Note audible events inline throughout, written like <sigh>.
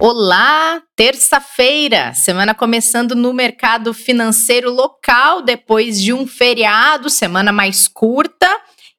Olá, terça-feira, semana começando no mercado financeiro local depois de um feriado, semana mais curta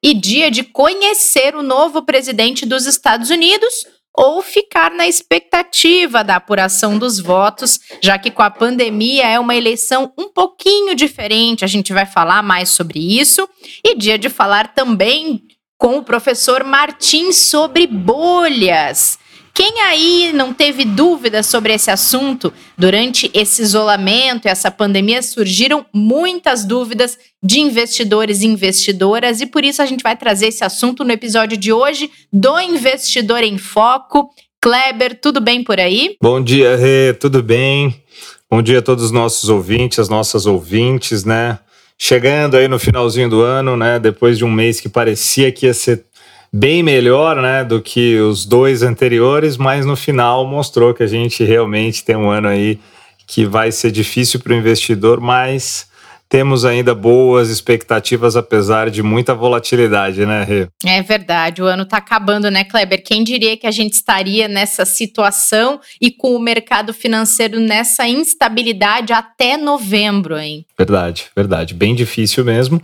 e dia de conhecer o novo presidente dos Estados Unidos ou ficar na expectativa da apuração dos votos, já que com a pandemia é uma eleição um pouquinho diferente, a gente vai falar mais sobre isso, e dia de falar também com o professor Martins sobre bolhas. Quem aí não teve dúvidas sobre esse assunto? Durante esse isolamento e essa pandemia surgiram muitas dúvidas de investidores e investidoras e por isso a gente vai trazer esse assunto no episódio de hoje do Investidor em Foco. Kleber, tudo bem por aí? Bom dia, Rê, tudo bem? Bom dia a todos os nossos ouvintes, as nossas ouvintes, né? Chegando aí no finalzinho do ano, né? Depois de um mês que parecia que ia ser bem melhor né, do que os dois anteriores, mas no final mostrou que a gente realmente tem um ano aí que vai ser difícil para o investidor, mas temos ainda boas expectativas, apesar de muita volatilidade, né, Rê? É verdade, o ano está acabando, né, Kleber? Quem diria que a gente estaria nessa situação e com o mercado financeiro nessa instabilidade até novembro, hein? Verdade, verdade. Bem difícil mesmo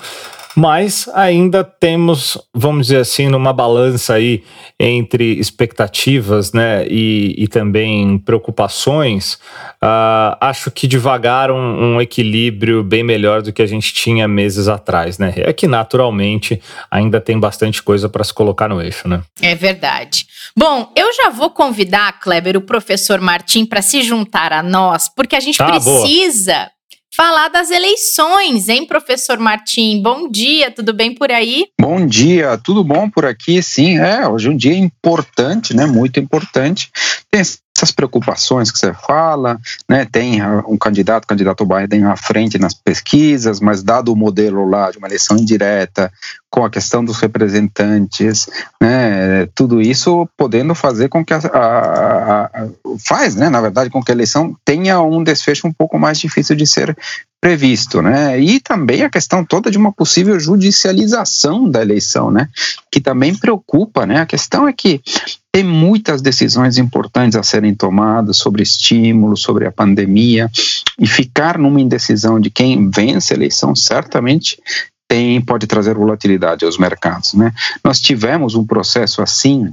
mas ainda temos, vamos dizer assim, numa balança aí entre expectativas né, e, e também preocupações, uh, acho que devagar um, um, equilíbrio bem melhor do que a gente tinha meses atrás, né? É que naturalmente ainda tem bastante coisa para se colocar no eixo, né? É verdade. Bom, eu já vou convidar, Kleber, o professor Martim, para se juntar a nós, porque a gente tá, precisa boa falar das eleições, hein, professor Martim? Bom dia, tudo bem por aí? Bom dia, tudo bom por aqui? Sim, é, hoje é um dia importante, né? Muito importante. Tem essas preocupações que você fala, né? Tem um candidato, o candidato Biden à frente nas pesquisas, mas dado o modelo lá de uma eleição indireta, com a questão dos representantes, né? Tudo isso podendo fazer com que a, a, a, faz, né? Na verdade, com que a eleição tenha um desfecho um pouco mais difícil de ser previsto, né? E também a questão toda de uma possível judicialização da eleição, né? Que também preocupa, né? A questão é que tem muitas decisões importantes a serem tomadas sobre estímulos, sobre a pandemia, e ficar numa indecisão de quem vence a eleição certamente tem, pode trazer volatilidade aos mercados. Né? Nós tivemos um processo assim,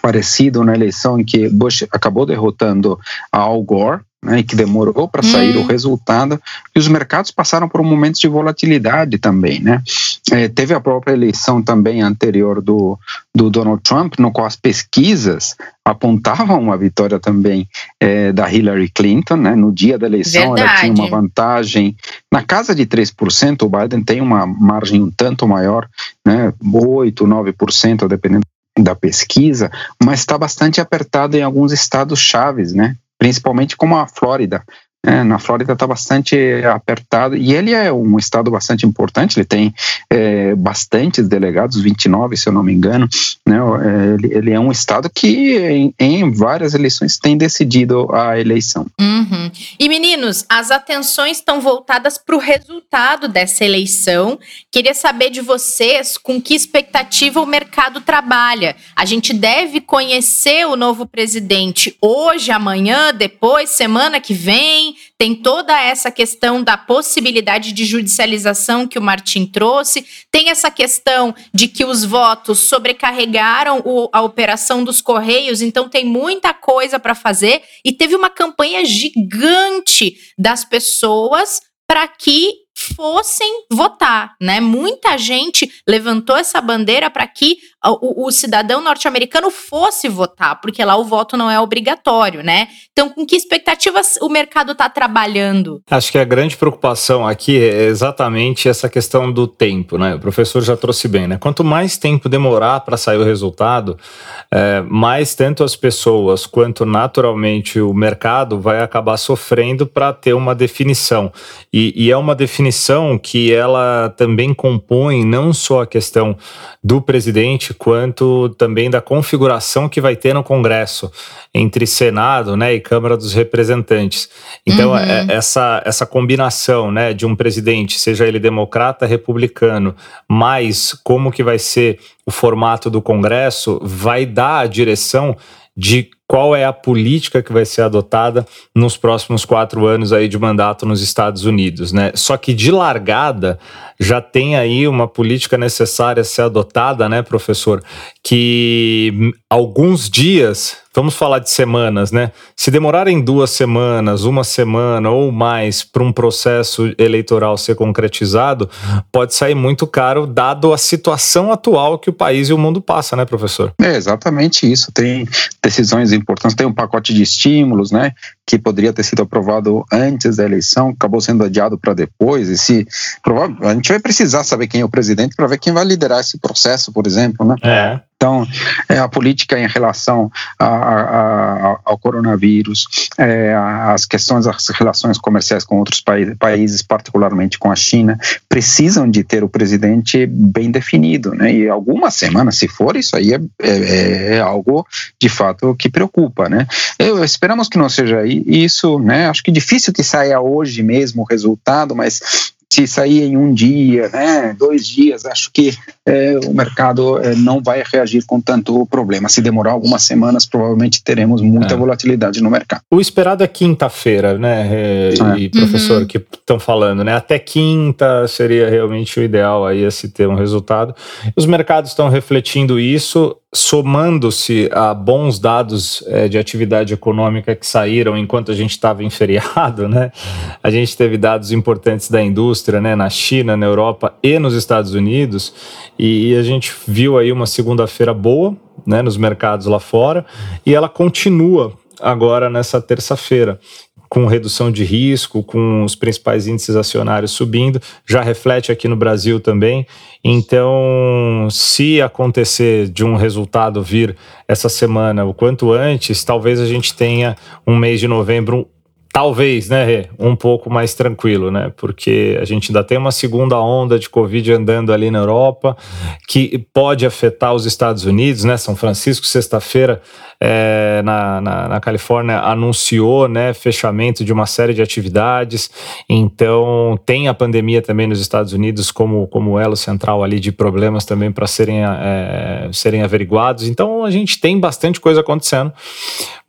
parecido na eleição em que Bush acabou derrotando a Al Gore, né, e que demorou para sair hum. o resultado, e os mercados passaram por um momento de volatilidade também. Né? É, teve a própria eleição também anterior do, do Donald Trump, no qual as pesquisas apontavam uma vitória também é, da Hillary Clinton. Né? No dia da eleição, Verdade. ela tinha uma vantagem na casa de 3%, o Biden tem uma margem um tanto maior, né? 8%, 9%, dependendo da pesquisa, mas está bastante apertado em alguns estados chaves, né? Principalmente como a Flórida. É, na Flórida está bastante apertado e ele é um estado bastante importante. Ele tem é, bastantes delegados, 29, se eu não me engano. Né? É, ele, ele, é um estado que em, em, várias eleições tem decidido a eleição. Uhum. E meninos, as atenções estão voltadas para o resultado dessa eleição. Queria saber de vocês com que expectativa o mercado trabalha. A gente deve conhecer o novo presidente hoje, amanhã, depois, semana que vem tem toda essa questão da possibilidade de judicialização que o Martim trouxe, tem essa questão de que os votos sobrecarregaram o, a operação dos Correios, então tem muita coisa para fazer. E teve uma campanha gigante das pessoas para que fossem votar, né? Muita gente levantou essa bandeira para que o, o cidadão norte-americano fosse votar, porque lá o voto não é obrigatório, né? Então, com que expectativas o mercado está trabalhando? Acho que a grande preocupação aqui é exatamente essa questão do tempo, né? O professor já trouxe bem, né? Quanto mais tempo demorar para sair o resultado, é, mais tanto as pessoas quanto naturalmente o mercado vai acabar sofrendo para ter uma definição. E, e é uma definição que ela também compõe não só a questão do presidente, quanto também da configuração que vai ter no Congresso entre Senado né, e Câmara dos Representantes. Então, uhum. é, essa, essa combinação né, de um presidente, seja ele democrata, republicano, mais como que vai ser o formato do Congresso, vai dar a direção de qual é a política que vai ser adotada nos próximos quatro anos aí de mandato nos Estados Unidos, né? Só que de largada já tem aí uma política necessária a ser adotada, né, professor? Que alguns dias, vamos falar de semanas, né? Se demorarem duas semanas, uma semana ou mais para um processo eleitoral ser concretizado, pode sair muito caro, dado a situação atual que o país e o mundo passa, né, professor? É exatamente isso. Tem decisões importantes. Tem um pacote de estímulos, né, que poderia ter sido aprovado antes da eleição, acabou sendo adiado para depois. E se a gente vai precisar saber quem é o presidente para ver quem vai liderar esse processo, por exemplo, né? É. Então, é, a política em relação a, a, ao coronavírus, é, as questões das relações comerciais com outros países, particularmente com a China, precisam de ter o presidente bem definido, né? E algumas semanas, se for, isso aí é, é, é algo de fato que preocupa, né? Eu, esperamos que não seja isso, né? Acho que difícil que saia hoje mesmo o resultado, mas se sair em um dia, né, dois dias, acho que é, o mercado é, não vai reagir com tanto problema. Se demorar algumas semanas, provavelmente teremos muita é. volatilidade no mercado. O esperado é quinta-feira, né, é, e professor, uhum. que estão falando, né, até quinta seria realmente o ideal aí a se ter um resultado. Os mercados estão refletindo isso, somando-se a bons dados é, de atividade econômica que saíram enquanto a gente estava em feriado, <laughs> né? A gente teve dados importantes da indústria, né? Na China, na Europa e nos Estados Unidos, e, e a gente viu aí uma segunda-feira boa, né? Nos mercados lá fora, e ela continua agora nessa terça-feira com redução de risco, com os principais índices acionários subindo, já reflete aqui no Brasil também. Então, se acontecer de um resultado vir essa semana o quanto antes, talvez a gente tenha um mês de novembro Talvez, né, Rê, um pouco mais tranquilo, né? Porque a gente ainda tem uma segunda onda de Covid andando ali na Europa, que pode afetar os Estados Unidos, né? São Francisco, sexta-feira, é, na, na, na, Califórnia, anunciou, né, fechamento de uma série de atividades. Então, tem a pandemia também nos Estados Unidos como, como elo central ali de problemas também para serem, é, serem averiguados. Então, a gente tem bastante coisa acontecendo,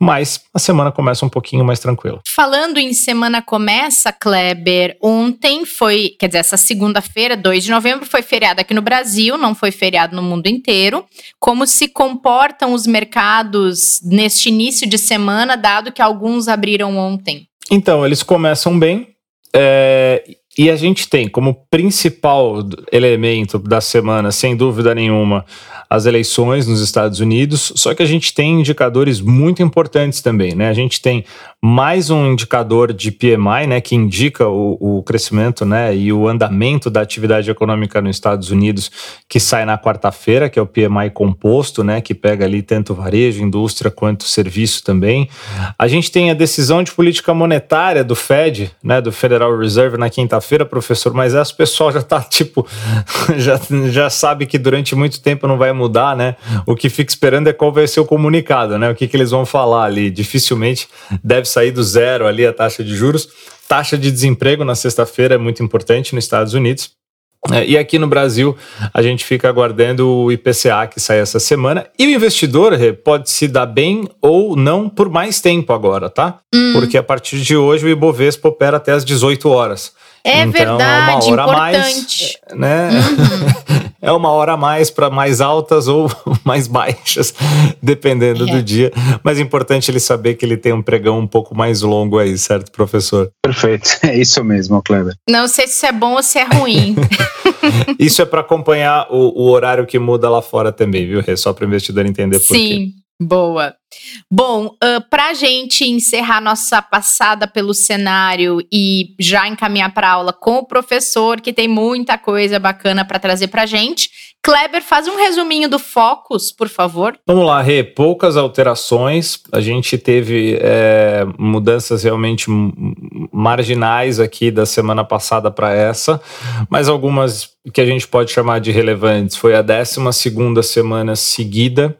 mas a semana começa um pouquinho mais tranquila. Falando em semana começa, Kleber, ontem foi, quer dizer, essa segunda-feira, 2 de novembro, foi feriado aqui no Brasil, não foi feriado no mundo inteiro. Como se comportam os mercados neste início de semana, dado que alguns abriram ontem? Então, eles começam bem. É, e a gente tem como principal elemento da semana, sem dúvida nenhuma, as eleições nos Estados Unidos, só que a gente tem indicadores muito importantes também, né? A gente tem mais um indicador de PMI, né, que indica o, o crescimento, né, e o andamento da atividade econômica nos Estados Unidos, que sai na quarta-feira, que é o PMI composto, né, que pega ali tanto varejo, indústria quanto serviço também. A gente tem a decisão de política monetária do Fed, né, do Federal Reserve na quinta-feira, professor, mas essa pessoal já tá tipo <laughs> já, já sabe que durante muito tempo não vai mudar, né? O que fica esperando é qual vai ser o comunicado, né? O que, que eles vão falar ali. Dificilmente deve sair do zero ali a taxa de juros. Taxa de desemprego na sexta-feira é muito importante nos Estados Unidos. É, e aqui no Brasil, a gente fica aguardando o IPCA que sai essa semana. E o investidor pode se dar bem ou não por mais tempo agora, tá? Hum. Porque a partir de hoje o Ibovespa opera até as 18 horas. É então, verdade, uma hora importante. mais, né? Uhum. <laughs> é uma hora a mais para mais altas ou <laughs> mais baixas, dependendo é. do dia. Mas é importante ele saber que ele tem um pregão um pouco mais longo aí, certo, professor? Perfeito, <laughs> é isso mesmo, Kleber. Não sei se é bom ou se é ruim. <laughs> isso é para acompanhar o, o, horário que muda lá fora também, viu, Rê? Só para o investidor entender por Sim. quê. Boa. Bom, uh, para a gente encerrar nossa passada pelo cenário e já encaminhar para aula com o professor, que tem muita coisa bacana para trazer para gente, Kleber, faz um resuminho do Focus, por favor. Vamos lá, Rê. Poucas alterações. A gente teve é, mudanças realmente marginais aqui da semana passada para essa, mas algumas que a gente pode chamar de relevantes. Foi a 12 segunda semana seguida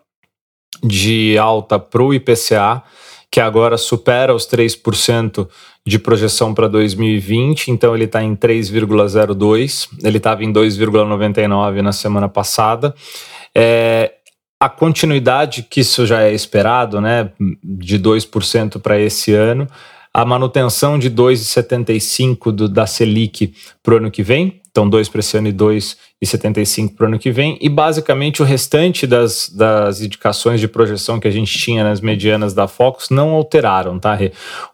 de alta para o IPCA, que agora supera os 3% de projeção para 2020, então ele está em 3,02, ele estava em 2,99 na semana passada. É, a continuidade, que isso já é esperado, né, de 2% para esse ano, a manutenção de 2,75 da Selic para o ano que vem, então 2 para esse ano e 2,75 para o ano que vem, e basicamente o restante das, das indicações de projeção que a gente tinha nas medianas da Focus não alteraram, tá?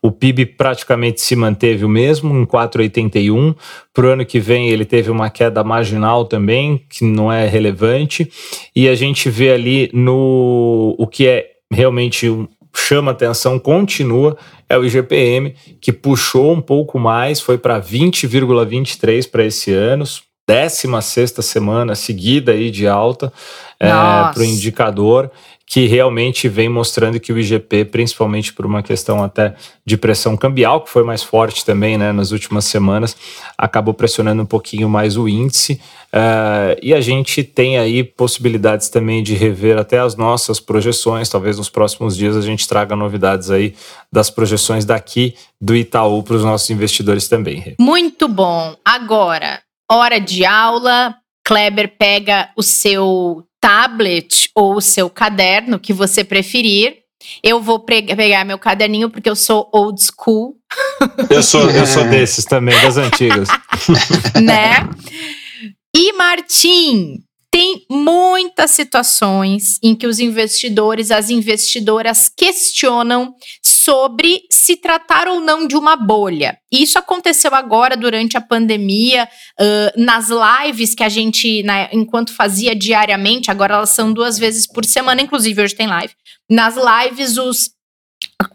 O PIB praticamente se manteve o mesmo, em 4,81, para o ano que vem ele teve uma queda marginal também, que não é relevante, e a gente vê ali no o que é realmente um, chama atenção, continua, é o IGPM, que puxou um pouco mais, foi para 20,23 para esse ano, 16 semana seguida aí de alta é, para o indicador que realmente vem mostrando que o IGP, principalmente por uma questão até de pressão cambial, que foi mais forte também né, nas últimas semanas, acabou pressionando um pouquinho mais o índice. Uh, e a gente tem aí possibilidades também de rever até as nossas projeções. Talvez nos próximos dias a gente traga novidades aí das projeções daqui do Itaú para os nossos investidores também. Muito bom. Agora, hora de aula. Kleber pega o seu tablet ou o seu caderno, que você preferir. Eu vou pegar meu caderninho porque eu sou old school. Eu sou, eu sou <laughs> desses também, das antigas. <laughs> né? E Martim, tem muitas situações em que os investidores, as investidoras questionam sobre se tratar ou não de uma bolha. Isso aconteceu agora durante a pandemia, uh, nas lives que a gente, né, enquanto fazia diariamente, agora elas são duas vezes por semana, inclusive hoje tem live. Nas lives, os,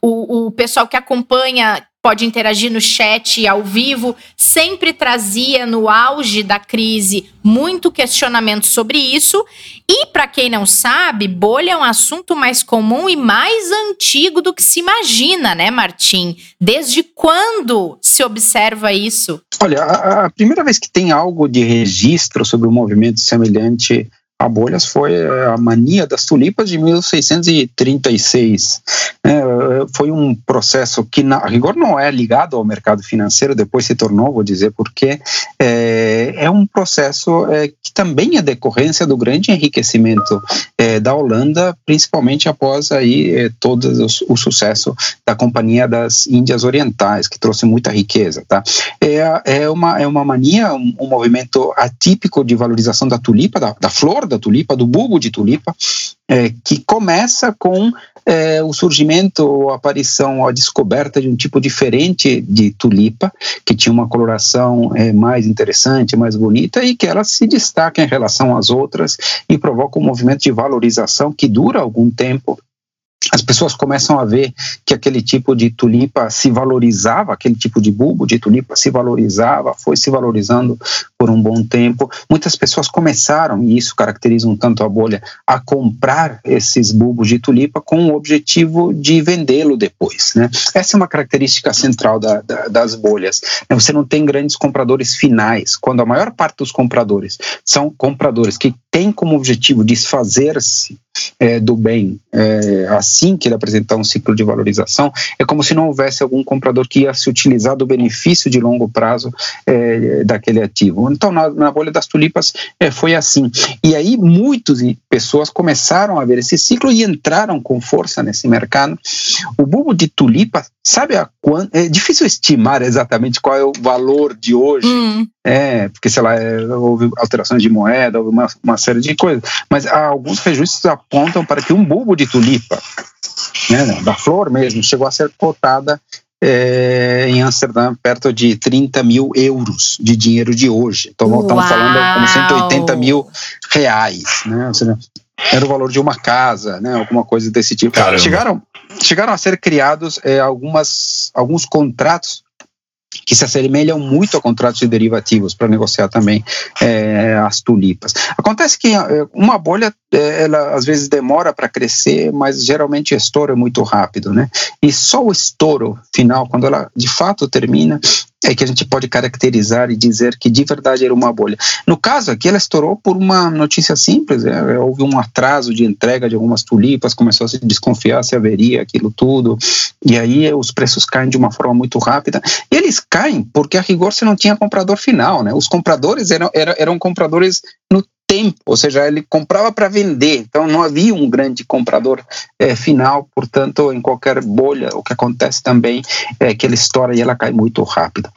o, o pessoal que acompanha pode interagir no chat ao vivo, sempre trazia no auge da crise muito questionamento sobre isso. E para quem não sabe, bolha é um assunto mais comum e mais antigo do que se imagina, né, Martim? Desde quando se observa isso? Olha, a, a primeira vez que tem algo de registro sobre um movimento semelhante a bolhas foi é, a mania das tulipas de 1636. É, foi um processo que, na rigor, não é ligado ao mercado financeiro, depois se tornou, vou dizer porquê. É, é um processo é, que também é decorrência do grande enriquecimento da Holanda, principalmente após aí todo o, o, sucesso da Companhia das Índias Orientais, que trouxe muita riqueza. Tá? É, é, uma, é uma mania, um, um movimento atípico de valorização da tulipa, da, da flor da tulipa, do bulbo de tulipa, é, que começa com é, o surgimento, a aparição, a descoberta de um tipo diferente de tulipa, que tinha uma coloração é, mais interessante, mais bonita, e que ela se destaca em relação às outras e provoca um movimento de valorização que dura algum tempo as pessoas começam a ver que aquele tipo de tulipa se valorizava, aquele tipo de bulbo de tulipa se valorizava, foi se valorizando por um bom tempo. Muitas pessoas começaram, e isso caracteriza um tanto a bolha, a comprar esses bulbos de tulipa com o objetivo de vendê-lo depois. Né? Essa é uma característica central da, da, das bolhas. Você não tem grandes compradores finais, quando a maior parte dos compradores são compradores que têm como objetivo desfazer-se é, do bem é, assim que ele apresentar um ciclo de valorização, é como se não houvesse algum comprador que ia se utilizar do benefício de longo prazo é, daquele ativo. Então, na, na bolha das tulipas é, foi assim. E aí, muitas pessoas começaram a ver esse ciclo e entraram com força nesse mercado. O bulbo de tulipa, sabe a quanto. É difícil estimar exatamente qual é o valor de hoje. Hum é, porque, sei lá, é, houve alterações de moeda, houve uma, uma série de coisas. Mas alguns registros apontam para que um bulbo de tulipa, né, da flor mesmo, chegou a ser cotada é, em Amsterdã perto de 30 mil euros de dinheiro de hoje. Então, Uau. estamos falando como 180 mil reais, né? Ou seja, era o valor de uma casa, né? Alguma coisa desse tipo. Caramba. Chegaram, chegaram a ser criados é, algumas, alguns contratos que se assemelham muito a contratos de derivativos para negociar também é, as tulipas. Acontece que é, uma bolha, é, ela às vezes demora para crescer, mas geralmente estoura muito rápido, né? E só o estouro final, quando ela de fato termina, é que a gente pode caracterizar e dizer que de verdade era uma bolha. No caso aqui, ela estourou por uma notícia simples: é, houve um atraso de entrega de algumas tulipas, começou a se desconfiar se haveria aquilo tudo, e aí os preços caem de uma forma muito rápida. E eles caem porque a rigor você não tinha comprador final, né? Os compradores eram, eram, eram compradores no tempo, ou seja, ele comprava para vender, então não havia um grande comprador é, final, portanto, em qualquer bolha, o que acontece também é que ela estoura e ela cai muito rápido.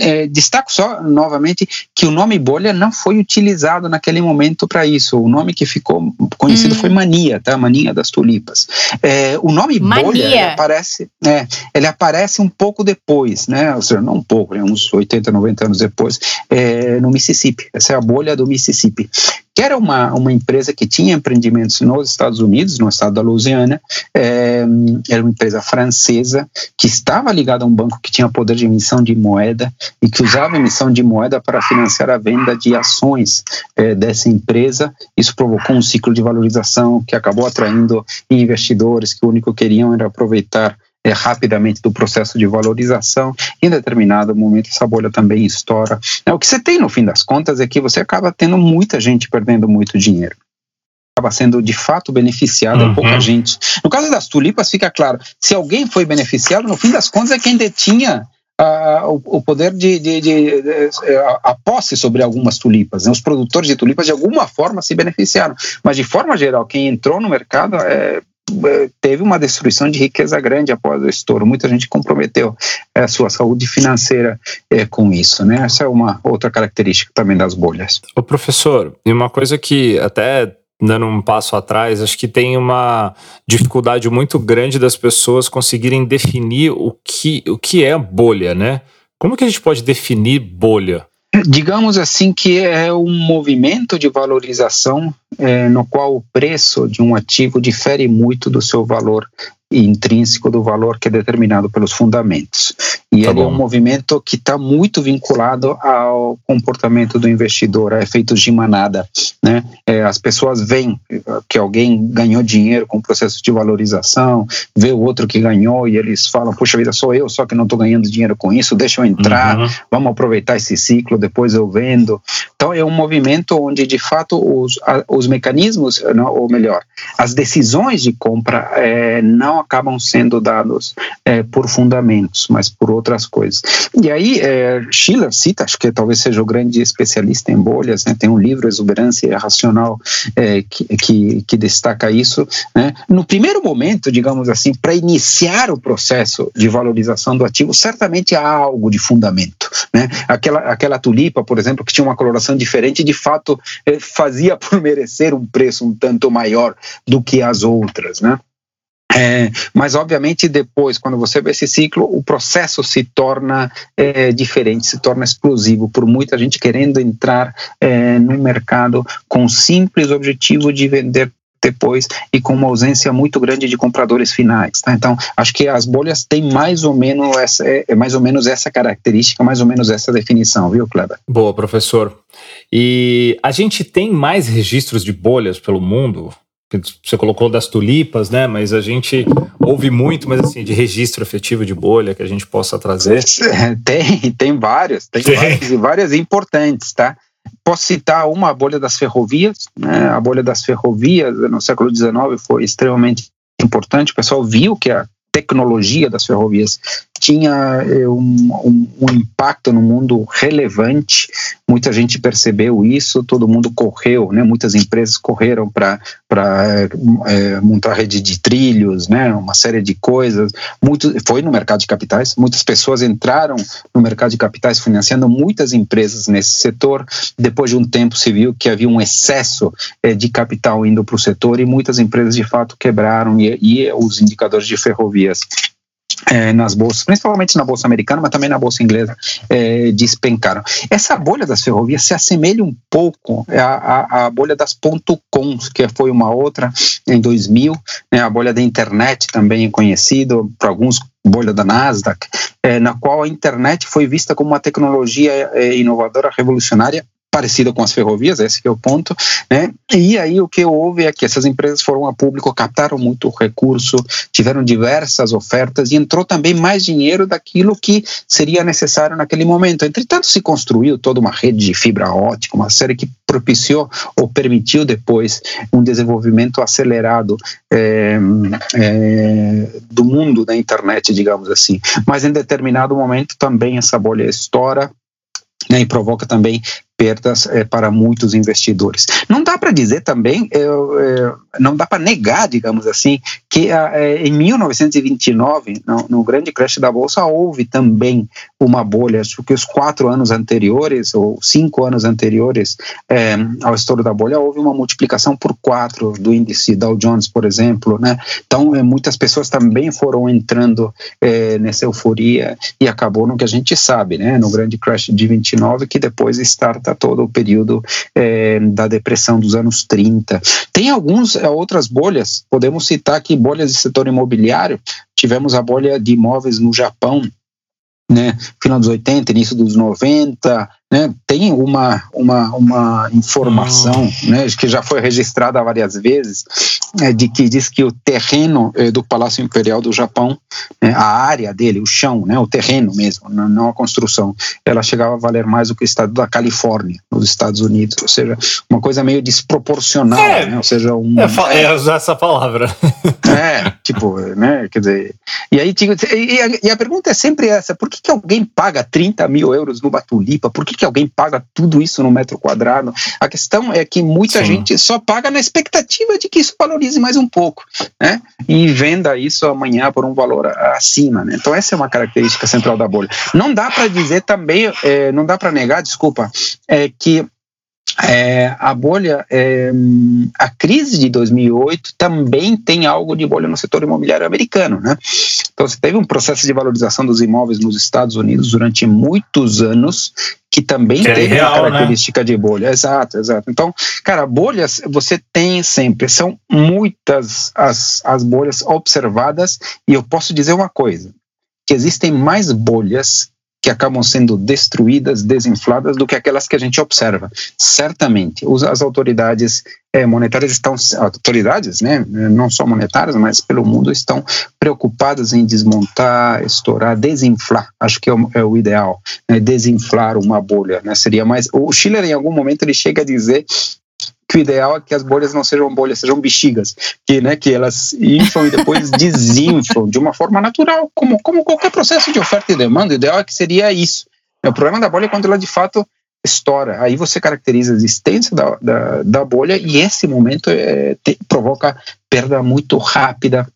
É, destaco só novamente que o nome bolha não foi utilizado naquele momento para isso. O nome que ficou conhecido hum. foi mania, tá? Mania das tulipas. É, o nome mania. bolha ele aparece, é, ele aparece um pouco depois, né? Ou seja, não um pouco, né? uns 80, 90 anos depois, é, no Mississippi. Essa é a bolha do Mississippi que era uma, uma empresa que tinha empreendimentos nos Estados Unidos, no estado da Louisiana, é, era uma empresa francesa que estava ligada a um banco que tinha poder de emissão de moeda e que usava emissão de moeda para financiar a venda de ações é, dessa empresa. Isso provocou um ciclo de valorização que acabou atraindo investidores que o único que queriam era aproveitar é, rapidamente do processo de valorização. Em determinado momento, essa bolha também estoura. É, o que você tem, no fim das contas, é que você acaba tendo muita gente perdendo muito dinheiro acaba sendo de fato beneficiada uhum. pouca gente. No caso das tulipas, fica claro: se alguém foi beneficiado, no fim das contas é quem detinha uh, o, o, poder de, de, de, de, a, a posse sobre algumas tulipas. Né? Os produtores de tulipas, de alguma forma, se beneficiaram. Mas, de forma geral, quem entrou no mercado é, é, teve uma destruição de riqueza grande após o estouro. Muita gente comprometeu é, a sua saúde financeira é, com isso, né? Essa é uma outra característica também das bolhas. O professor, e uma coisa que até dando um passo atrás, acho que tem uma dificuldade muito grande das pessoas conseguirem definir o que, o que é bolha, né? Como que a gente pode definir bolha? Digamos assim que é um movimento de valorização é, no qual o preço de um ativo difere muito do seu valor intrínseco do valor que é determinado pelos fundamentos. E tá ele bom. é um movimento que está muito vinculado ao comportamento do investidor, a efeitos de manada. Né? É, as pessoas veem que alguém ganhou dinheiro com o processo de valorização, vê o outro que ganhou e eles falam: Puxa vida, sou eu, só que não estou ganhando dinheiro com isso, deixa eu entrar, uhum. vamos aproveitar esse ciclo, depois eu vendo. Então é um movimento onde de fato os, os mecanismos, não, ou melhor, as decisões de compra é, não acabam sendo dados é, por fundamentos, mas por outras coisas. E aí, é, Schiller cita, acho que talvez seja o grande especialista em bolhas, né, tem um livro, Exuberância Racional, que, que, que, destaca isso. Né. No primeiro momento, digamos assim, para iniciar o processo de valorização do ativo, certamente há algo de fundamento. Né. Aquela, aquela tulipa, por exemplo, que tinha uma coloração diferente, de fato fazia por merecer um preço um tanto maior do que as outras. Né. É, mas, obviamente, depois, quando você vê esse ciclo, o processo se torna é, diferente, se torna explosivo, por muita gente querendo entrar é, no mercado com o simples objetivo de vender depois e com uma ausência muito grande de compradores finais. Tá? Então, acho que as bolhas têm mais ou menos essa, é, é mais ou menos essa característica, mais ou menos essa definição, viu, Kleber? Boa, professor. E a gente tem mais registros de bolhas pelo mundo? você colocou das tulipas, né? Mas a gente ouve muito, mas assim, de registro efetivo de bolha que a gente possa trazer. <laughs> Tem, tem várias, tem, tem. várias e várias importantes, tá? Posso citar uma, a bolha das ferrovias, né? A bolha das ferrovias no século XIX foi extremamente importante. O pessoal viu que a tecnologia das ferrovias tinha é, um, um, um, impacto no mundo relevante. Muita gente percebeu isso, todo mundo correu, né? Muitas empresas correram para é, montar rede de trilhos, né? Uma série de coisas. Muito foi no mercado de capitais. Muitas pessoas entraram no mercado de capitais financiando muitas empresas nesse setor. Depois de um tempo se viu que havia um excesso é, de capital indo para o setor e muitas empresas de fato quebraram e, e os indicadores de ferrovias é, nas bolsas, principalmente na bolsa americana, mas também na bolsa inglesa, é, despencaram. Essa bolha das ferrovias se assemelha um pouco à, à, à bolha das ponto .com, que foi uma outra em 2000, né, a bolha da internet também é conhecido para alguns bolha da Nasdaq, é, na qual a internet foi vista como uma tecnologia é, inovadora, revolucionária, parecida com as ferrovias, esse é o ponto, né? E aí o que houve é que essas empresas foram a público, captaram muito recurso, tiveram diversas ofertas e entrou também mais dinheiro daquilo que seria necessário naquele momento. Entretanto, se construiu toda uma rede de fibra ótica, uma série que propiciou ou permitiu depois um desenvolvimento acelerado é, é, do mundo da internet, digamos assim. Mas em determinado momento também essa bolha estoura, né, e provoca também perdas é, para muitos investidores. Não dá para dizer também, é, é, não dá para negar, digamos assim, que em 1929, no, no, grande crash da bolsa, houve também uma bolha. Acho que os quatro anos anteriores ou cinco anos anteriores ao estouro da bolha houve uma multiplicação por quatro do índice Dow Jones, por exemplo, né? Então muitas pessoas também foram entrando nessa euforia e acabou no que a gente sabe, né? No grande crash de 29 que depois starta todo o período é, da depressão dos anos 30. Tem algumas é, outras bolhas, podemos citar aqui bolhas de setor imobiliário, tivemos a bolha de imóveis no Japão, né, final dos 80, início dos 90, né, tem uma, uma, uma informação oh. né, que já foi registrada várias vezes, é, de que diz que o terreno é, do Palácio Imperial do Japão, né, a área dele, o chão, né, o terreno mesmo, não a construção, ela chegava a valer mais do que o estado da Califórnia, nos Estados Unidos, ou seja, uma coisa meio desproporcional, é, né, ou seja, um... É, é usar essa palavra. <laughs> É, <laughs> tipo, né, quer dizer... E aí, e a, e a pergunta é sempre essa, por que, que alguém paga 30 mil euros no Batulipa? Por que, que alguém paga tudo isso no metro quadrado? A questão é que muita Sim. gente só paga na expectativa de que isso valorize mais um pouco, né? E venda isso amanhã por um valor acima, né? Então essa é uma característica central da bolha. Não dá para dizer também, é, não dá para negar, desculpa, é que é, a bolha, é, a crise de 2008 também tem algo de bolha no setor imobiliário americano, né? Então você teve um processo de valorização dos imóveis nos Estados Unidos durante muitos anos que também que é teve real, uma né? característica né? de bolha. Exato, exato. Então, cara, bolhas você tem sempre, são muitas as, as bolhas observadas e eu posso dizer uma coisa, que existem mais bolhas que acabam sendo destruídas, desinfladas, do que aquelas que a gente observa. Certamente, as autoridades é, monetárias estão, autoridades, né, não só monetárias, mas pelo mundo, estão preocupadas em desmontar, estourar, desinflar. Acho que é o, é o ideal, né, desinflar uma bolha. Né, seria mais. O Schiller, em algum momento, ele chega a dizer que o ideal é que as bolhas não sejam bolhas, sejam bexigas, que, né, que elas inflam e depois <laughs> desinflam de uma forma natural, como, como qualquer processo de oferta e demanda, o ideal é que seria isso. O problema da bolha é quando ela de fato estoura, aí você caracteriza a existência da, da, da bolha e esse momento é, te, provoca perda muito rápida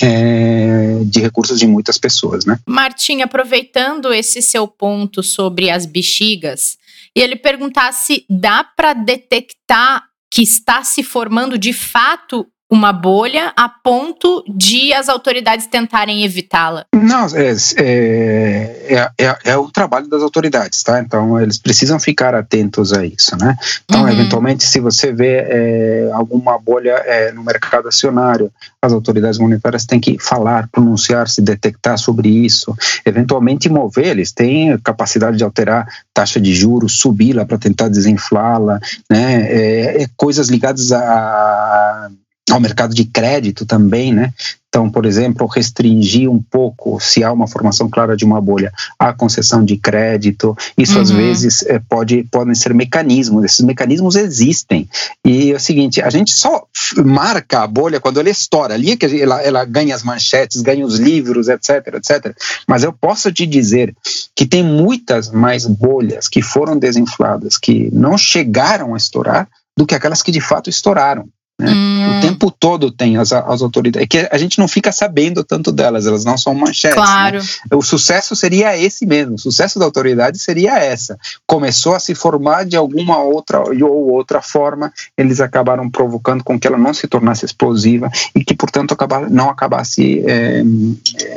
é, de recursos de muitas pessoas, né? Martim, aproveitando esse seu ponto sobre as bexigas, e ele perguntar se dá para detectar que está se formando de fato uma bolha a ponto de as autoridades tentarem evitá-la? Não, é, é, é, é, o trabalho das autoridades, tá? Então, eles precisam ficar atentos a isso, né? Então, uhum. eventualmente, se você vê é, alguma bolha é, no mercado acionário, as autoridades monetárias têm que falar, pronunciar-se, detectar sobre isso, eventualmente mover, eles têm capacidade de alterar taxa de juros, subi-la para tentar desinflá-la, né? É, coisas ligadas a ao mercado de crédito também, né? Então, por exemplo, restringir um pouco, se há uma formação clara de uma bolha, a concessão de crédito. Isso, uhum. às vezes, é, pode, podem ser mecanismos. Esses mecanismos existem. E é o seguinte: a gente só marca a bolha quando ela estoura. Ali é que ela, ela ganha as manchetes, ganha os livros, etc, etc. Mas eu posso te dizer que tem muitas mais bolhas que foram desinfladas, que não chegaram a estourar, do que aquelas que de fato estouraram. Né? Hum. O tempo todo tem as, as autoridades. É que a gente não fica sabendo tanto delas, elas não são manchetes. Né? Claro. Né? O sucesso seria esse mesmo. O sucesso da autoridade seria essa. Começou a se formar de alguma outra ou outra forma, eles acabaram provocando com que ela não se tornasse explosiva e que, portanto, acabar, não acabasse é,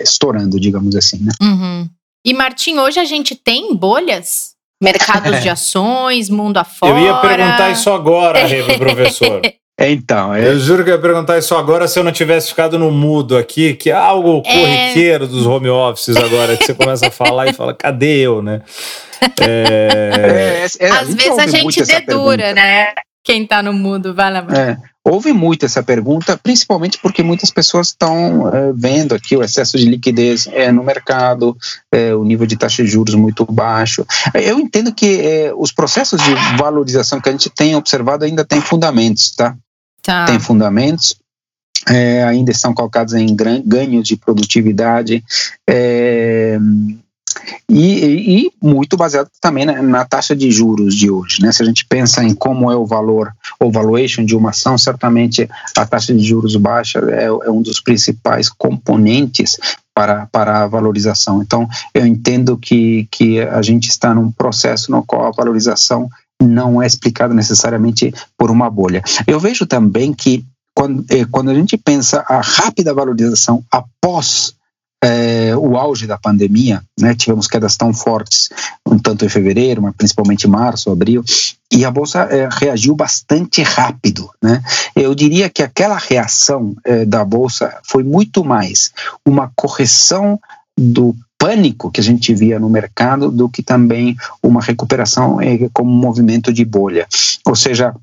estourando, digamos assim. Né? Uhum. E, Martim, hoje a gente tem bolhas? Mercados <laughs> de ações, mundo afora. Eu ia perguntar isso agora, professor. <laughs> Então, é... eu juro que eu ia perguntar isso agora se eu não tivesse ficado no mudo aqui, que é algo é... corriqueiro dos home offices agora, que você começa a falar e fala, cadê eu, né? É... É, Às vezes a gente dedura, né? Quem tá no mudo, vai lá. É, houve muito essa pergunta, principalmente porque muitas pessoas estão é, vendo aqui o excesso de liquidez é, no mercado, é, o nível de taxa de juros muito baixo. Eu entendo que os processos de valorização que a gente tem observado ainda têm fundamentos, tá? Tá. tem fundamentos, é, ainda estão colocados em ganhos de produtividade. É, e, e, muito baseado também na, na, taxa de juros de hoje. Né? Se a gente pensa em como é o valor, o valuation de uma ação, certamente a taxa de juros baixa é, é um dos principais componentes para, para a valorização. Então, eu entendo que, que a gente está num processo no qual a valorização não é explicado necessariamente por uma bolha. Eu vejo também que quando, eh, quando a gente pensa a rápida valorização após é, o auge da pandemia, né, tivemos quedas tão fortes, um tanto em fevereiro, mas principalmente março, abril, e a bolsa é, reagiu bastante rápido. Né? Eu diria que aquela reação da bolsa foi muito mais uma correção do pânico que a gente via no mercado do que também uma recuperação eh, como movimento de bolha. Ou seja,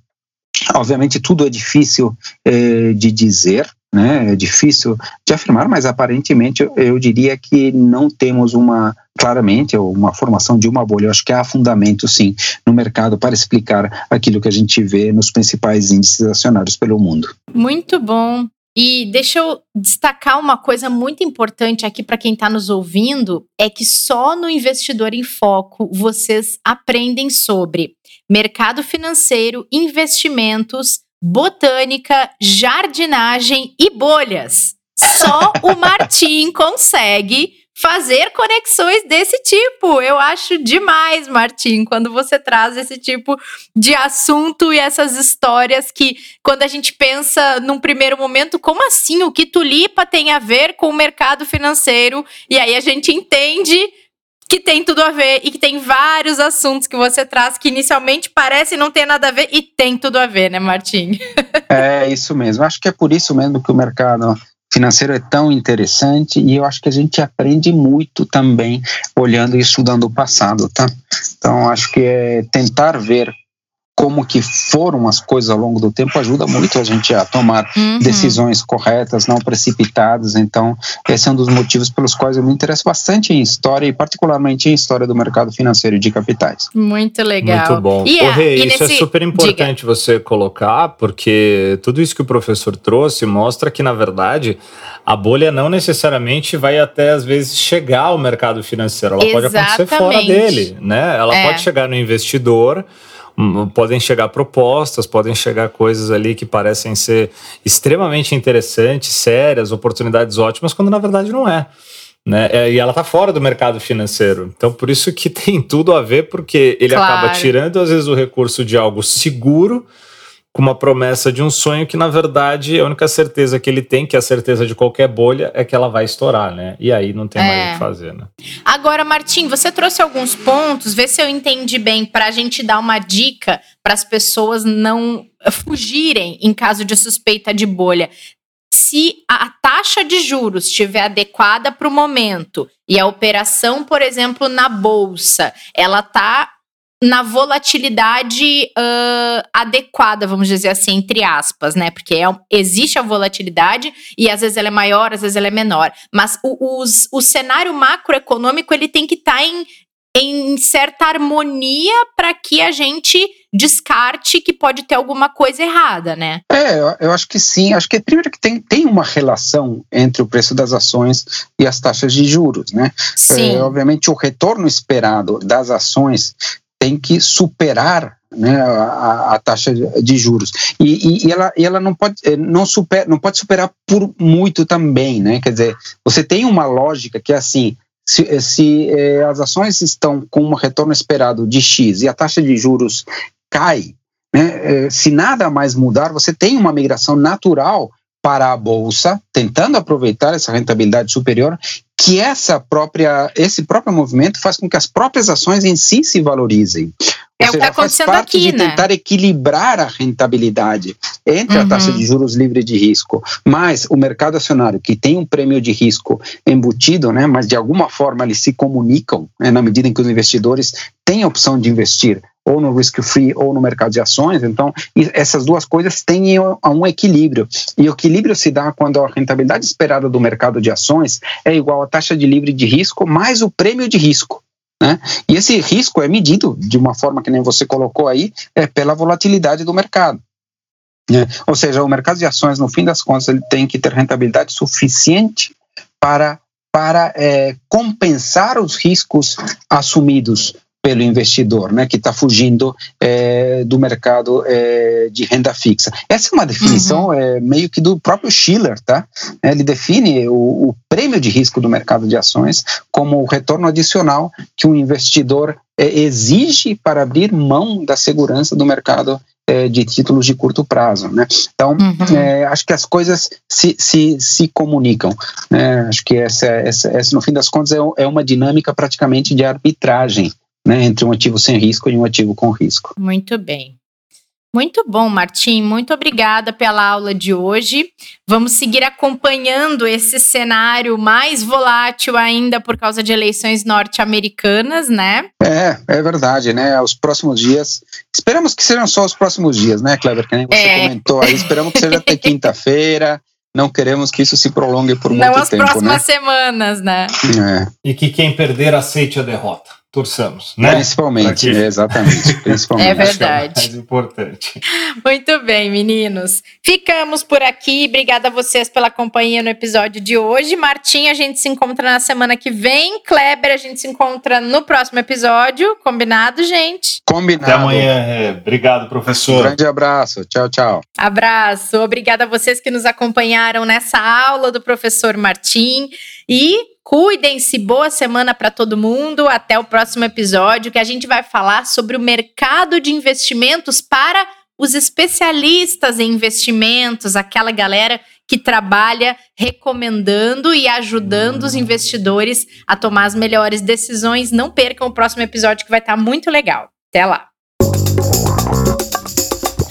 obviamente tudo é difícil eh, de dizer, né? É difícil de afirmar, mas aparentemente eu diria que não temos uma claramente uma formação de uma bolha. Eu acho que há fundamento, sim, no mercado para explicar aquilo que a gente vê nos principais índices acionários pelo mundo. Muito bom. E deixa eu destacar uma coisa muito importante aqui para quem está nos ouvindo: é que só no Investidor em Foco vocês aprendem sobre mercado financeiro, investimentos, botânica, jardinagem e bolhas. Só o Martim <laughs> consegue fazer conexões desse tipo. Eu acho demais, Martim, quando você traz esse tipo de assunto e essas histórias que, quando a gente pensa num primeiro momento, como assim? O que tulipa tem a ver com o mercado financeiro? E aí a gente entende que tem tudo a ver e que tem vários assuntos que você traz que inicialmente parece não ter nada a ver e tem tudo a ver, né, Martim? é isso mesmo. Acho que é por isso mesmo que o mercado financeiro é tão interessante e eu acho que a gente aprende muito também olhando e estudando o passado, tá? Então acho que é tentar ver como que foram as coisas ao longo do tempo ajuda muito a gente a tomar uhum. decisões corretas, não precipitadas. Então, esse é um dos motivos pelos quais eu me interesso bastante em história e particularmente em história do mercado financeiro de capitais. Muito legal. Muito bom. E, é, Rei, isso é nesse... é super importante Diga. você colocar, porque tudo isso que o professor trouxe mostra que, na verdade, a bolha não necessariamente vai até às vezes chegar ao mercado financeiro, ela Exatamente. pode acontecer fora dele, né? Ela é. pode chegar no investidor podem chegar propostas, podem chegar coisas ali que parecem ser extremamente interessantes, sérias, oportunidades ótimas, quando na verdade não é. Né? É, e ela está fora do mercado financeiro. Então, por isso que <laughs> tem tudo a ver, porque ele claro. acaba tirando, às vezes, o recurso de algo seguro com uma promessa de um sonho que, na verdade, a única certeza que ele tem, que é a certeza de qualquer bolha, é que ela vai estourar, né? E aí não tem é. mais o que fazer, né? Agora, Martim, você trouxe alguns pontos, vê se eu entendi bem, para a gente dar uma dica para as pessoas não fugirem em caso de suspeita de bolha. Se a taxa de juros estiver adequada para o momento e a operação, por exemplo, na bolsa, ela está na volatilidade uh, adequada, vamos dizer assim, entre aspas, né? Porque é, existe a volatilidade e às vezes ela é maior, às vezes ela é menor. Mas o, os, o cenário macroeconômico ele tem que estar tá em, em certa harmonia para que a gente descarte que pode ter alguma coisa errada, né? É, eu, eu, acho que sim. Acho que primeiro que tem, tem uma relação entre o preço das ações e as taxas de juros, né? Sim. É, obviamente o retorno esperado das ações tem que superar né, a, a, taxa de juros e, e, ela, e ela não pode eh, não, super, não pode superar por muito também, né? Quer dizer, você tem uma lógica que é assim, se, eh, se eh, as ações estão com um retorno esperado de X e a taxa de juros cai, né, eh, se nada mais mudar, você tem uma migração natural para a bolsa, tentando aproveitar essa rentabilidade superior que essa própria, esse próprio movimento faz com que as próprias ações em si se valorizem. É Ou seja, o que está acontecendo faz parte aqui, de né? tentar equilibrar a rentabilidade entre uhum. a taxa de juros livre de risco, mais o mercado acionário, que tem um prêmio de risco embutido, né, mas de alguma forma eles se comunicam, né, na medida em que os investidores têm a opção de investir ou no risk free ou no mercado de ações. Então, essas duas coisas têm um equilíbrio. E o equilíbrio se dá quando a rentabilidade esperada do mercado de ações é igual à taxa de livre de risco mais o prêmio de risco. Né? E esse risco é medido de uma forma que nem você colocou aí, é pela volatilidade do mercado. Né? Ou seja, o mercado de ações, no fim das contas, ele tem que ter rentabilidade suficiente para, para é, compensar os riscos assumidos pelo investidor, né, que está fugindo é, do mercado é, de renda fixa. Essa é uma definição uhum. é, meio que do próprio Schiller, tá? Ele define o, o, prêmio de risco do mercado de ações como o retorno adicional que um investidor é, exige para abrir mão da segurança do mercado é, de títulos de curto prazo, né? Então, uhum. é, acho que as coisas se, se, se comunicam, né? Acho que essa, essa, essa, no fim das contas, é, é uma dinâmica praticamente de arbitragem né, entre um ativo sem risco e um ativo com risco. Muito bem. Muito bom, Martim. Muito obrigada pela aula de hoje. Vamos seguir acompanhando esse cenário mais volátil ainda por causa de eleições norte-americanas, né? É, é verdade, né? Os próximos dias. Esperamos que sejam só os próximos dias, né, Kleber? Que nem você é. comentou aí. Esperamos que seja até quinta-feira. Não queremos que isso se prolongue por Não muito tempo. Não as próximas né? semanas, né? É. E que quem perder aceite a derrota torçamos, né? Principalmente, que... exatamente. <laughs> Principalmente. É verdade. É mais importante. Muito bem, meninos. Ficamos por aqui. Obrigada a vocês pela companhia no episódio de hoje. Martim, a gente se encontra na semana que vem. Kleber, a gente se encontra no próximo episódio. Combinado, gente? Combinado. Até amanhã. É. Obrigado, professor. Um grande abraço. Tchau, tchau. Abraço. Obrigada a vocês que nos acompanharam nessa aula do professor Martim. E Cuidem-se, boa semana para todo mundo. Até o próximo episódio, que a gente vai falar sobre o mercado de investimentos para os especialistas em investimentos, aquela galera que trabalha recomendando e ajudando os investidores a tomar as melhores decisões. Não percam o próximo episódio que vai estar muito legal. Até lá!